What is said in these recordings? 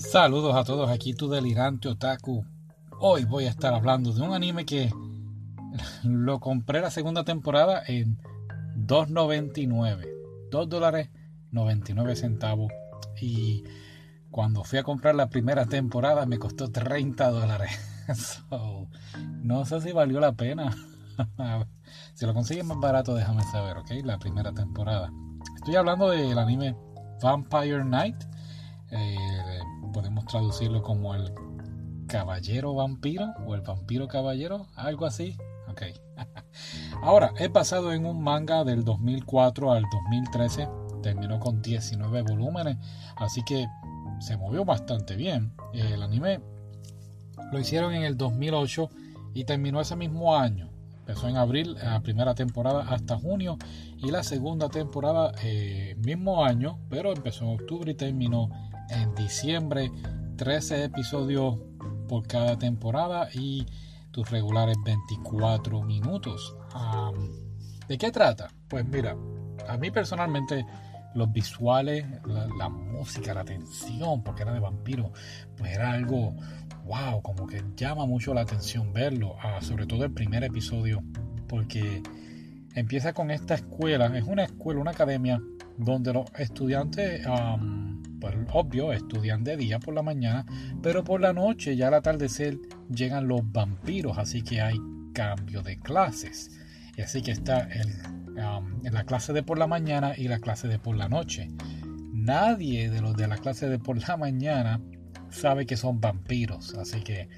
Saludos a todos, aquí tu delirante otaku. Hoy voy a estar hablando de un anime que lo compré la segunda temporada en 2.99, 2 dólares 99 centavos. Y cuando fui a comprar la primera temporada me costó 30 dólares. no sé si valió la pena. si lo consigues más barato, déjame saber, ¿ok? La primera temporada. Estoy hablando del anime Vampire Knight. Eh, podemos traducirlo como el caballero vampiro o el vampiro caballero, algo así. Ok. Ahora, he pasado en un manga del 2004 al 2013. Terminó con 19 volúmenes, así que se movió bastante bien. El anime lo hicieron en el 2008 y terminó ese mismo año. Empezó en abril, la primera temporada hasta junio y la segunda temporada eh, mismo año, pero empezó en octubre y terminó en diciembre. 13 episodios por cada temporada y tus regulares 24 minutos. ¿De qué trata? Pues mira, a mí personalmente los visuales, la, música, la tensión, porque era de vampiro, pues era algo, wow, como que llama mucho la atención verlo, ah, sobre todo el primer episodio, porque empieza con esta escuela, es una escuela, una academia, donde los estudiantes pues obvio, estudian de día por la mañana, pero por la noche, ya al atardecer, llegan los vampiros, así que hay cambio de clases. Así que está um, en la clase de por la mañana y la clase de por la noche. Nadie de los de la clase de por la mañana sabe que son vampiros, así que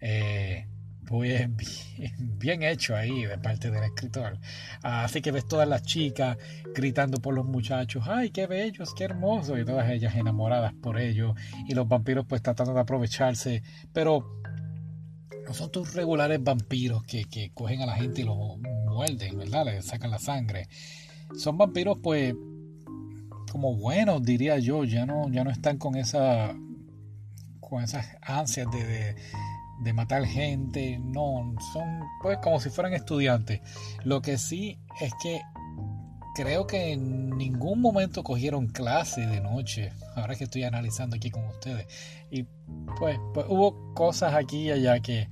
eh, pues bien, hecho ahí de parte del escritor. Así que ves todas las chicas gritando por los muchachos, ay, qué bellos, qué hermosos, y todas ellas enamoradas por ellos, y los vampiros pues tratando de aprovecharse, pero no son tus regulares vampiros que, que cogen a la gente y los muerden, ¿verdad? Le sacan la sangre. Son vampiros pues como buenos, diría yo, ya no, ya no están con esa con esas ansias de matar gente, no, son pues como si fueran estudiantes. Lo que sí es que creo que en ningún momento cogieron clase de noche, ahora que estoy analizando aquí con ustedes. Y pues, pues hubo cosas aquí y allá que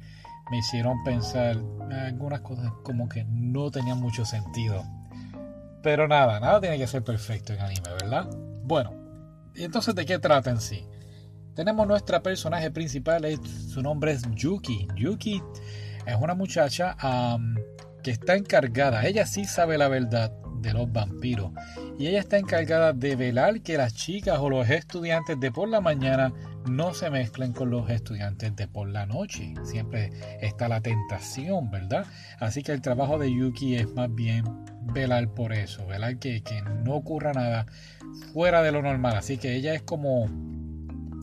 me hicieron pensar algunas cosas como que no tenían mucho sentido. Pero nada, nada tiene que ser perfecto en anime, ¿verdad? Bueno, ¿y entonces de qué trata en sí? Tenemos nuestra personaje principal, su nombre es Yuki. Yuki es una muchacha que está encargada, ella sí sabe la verdad de los vampiros y ella está encargada de velar que las chicas o los estudiantes de por la mañana no se mezclen con los estudiantes de por la noche. Siempre está la tentación, ¿verdad? Así que el trabajo de Yuki es más bien velar por eso, velar que, que no ocurra nada fuera de lo normal. Así que ella es como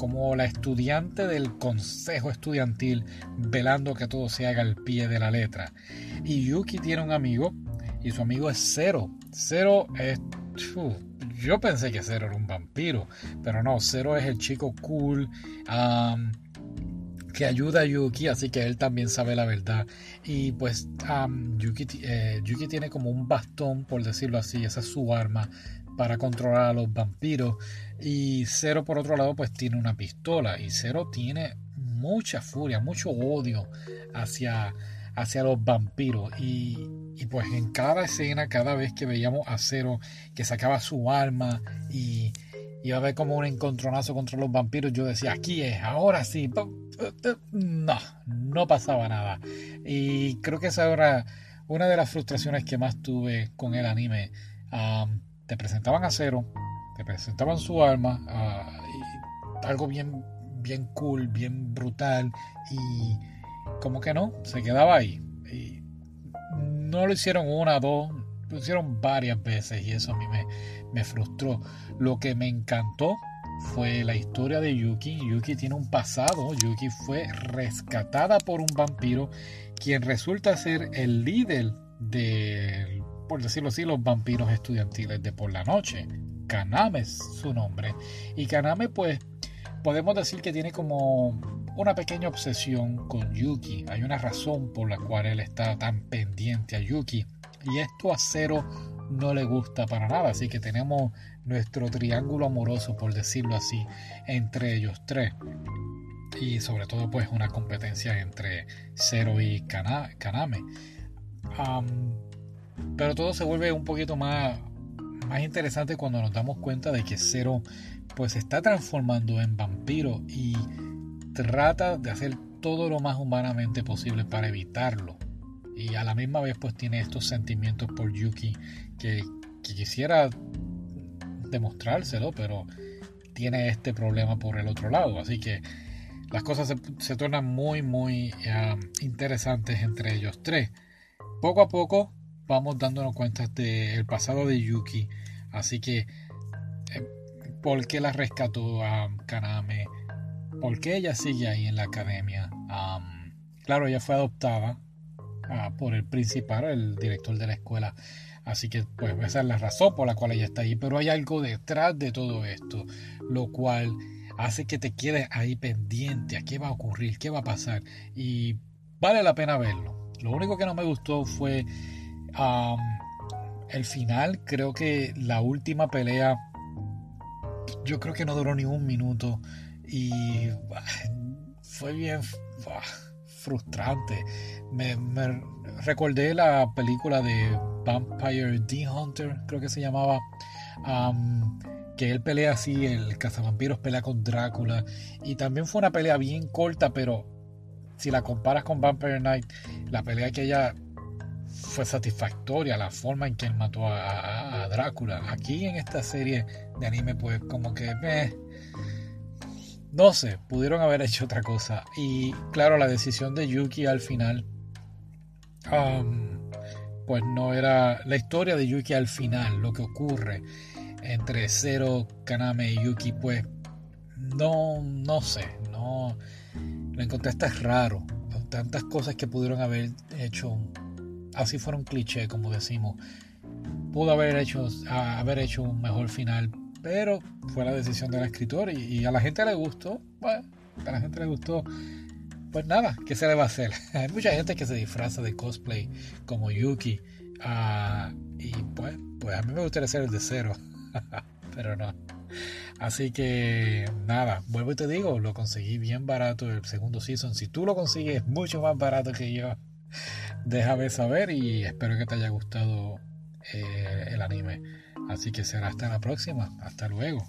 como la estudiante del consejo estudiantil velando que todo se haga al pie de la letra. Y Yuki tiene un amigo y su amigo es Zero. Zero es... yo pensé que Zero era un vampiro, pero no, Zero es el chico cool. que ayuda a Yuki, así que él también sabe la verdad. Y pues Yuki, eh, Yuki tiene como un bastón, por decirlo así, esa es su arma para controlar a los vampiros. Y Zero, por otro lado, pues tiene una pistola. Y Zero tiene mucha furia, mucho odio hacia, hacia los vampiros. Y, y, pues en cada escena, cada vez que veíamos a Zero que sacaba su arma y iba a haber como un encontronazo contra los vampiros, yo decía, aquí es, ahora sí. No, no pasaba nada. Y creo que esa era una de las frustraciones que más tuve con el anime presentaban a cero, te presentaban su arma, algo bien, bien cool, bien brutal, y como que no, se quedaba ahí. Y no lo hicieron una, dos, lo hicieron varias veces y eso a mí me, me frustró. Lo que me encantó fue la historia de Yuki. Yuki tiene un pasado. Yuki fue rescatada por un vampiro quien resulta ser el líder del por decirlo así, los vampiros estudiantiles de por la noche. Kaname es su nombre. Y Kaname, pues, podemos decir que tiene como una pequeña obsesión con Yuki. Hay una razón por la cual él está tan pendiente a Yuki. Y esto a Cero no le gusta para nada. Así que tenemos nuestro triángulo amoroso, por decirlo así, entre ellos tres. Y sobre todo pues una competencia entre Zero y Kaname. Pero todo se vuelve un poquito más, más interesante cuando nos damos cuenta de que Zero pues se está transformando en vampiro y trata de hacer todo lo más humanamente posible para evitarlo. Y a la misma vez pues tiene estos sentimientos por Yuki que, quisiera demostrárselo, pero tiene este problema por el otro lado. Así que las cosas se, tornan muy, muy interesantes entre ellos tres. Poco a poco vamos dándonos cuenta del pasado de Yuki. Así que, eh, ¿por qué la rescató a Kaname? ¿Por qué ella sigue ahí en la academia? claro, ella fue adoptada ah, por el principal, el director de la escuela. Así que pues esa es la razón por la cual ella está ahí. Pero hay algo detrás de todo esto, lo cual hace que te quedes ahí pendiente a qué va a ocurrir, qué va a pasar. Y vale la pena verlo. Lo único que no me gustó fue el final. Creo que la última pelea, yo creo que no duró ni un minuto. Y fue bien frustrante. Me, recordé la película de Vampire D Hunter, creo que se llamaba. que él pelea así, el cazavampiros pelea con Drácula. Y también fue una pelea bien corta, pero si la comparas con Vampire Night, la pelea que ella fue satisfactoria, la forma en que él mató a, Drácula. Aquí en esta serie de anime, pues como que... Eh, no sé, pudieron haber hecho otra cosa. Y claro, la decisión de Yuki al final, um, pues no era la historia de Yuki al final, lo que ocurre entre Zero, Kaname y Yuki, pues no, no sé, no lo encontré hasta raro. Tantas cosas que pudieron haber hecho, así fueron cliché, como decimos. Pudo haber hecho, haber hecho un mejor final, pero fue la decisión del escritor y, a la gente le gustó. Bueno, a la gente le gustó. Pues nada, ¿qué se le va a hacer? Hay mucha gente que se disfraza de cosplay como Yuki. Ah, y pues, pues a mí me gustaría ser el de cero. pero no. Así que nada, vuelvo y te digo, lo conseguí bien barato el segundo season. Si tú lo consigues mucho más barato que yo, déjame saber y espero que te haya gustado eh, el anime. Así que será hasta la próxima. Hasta luego.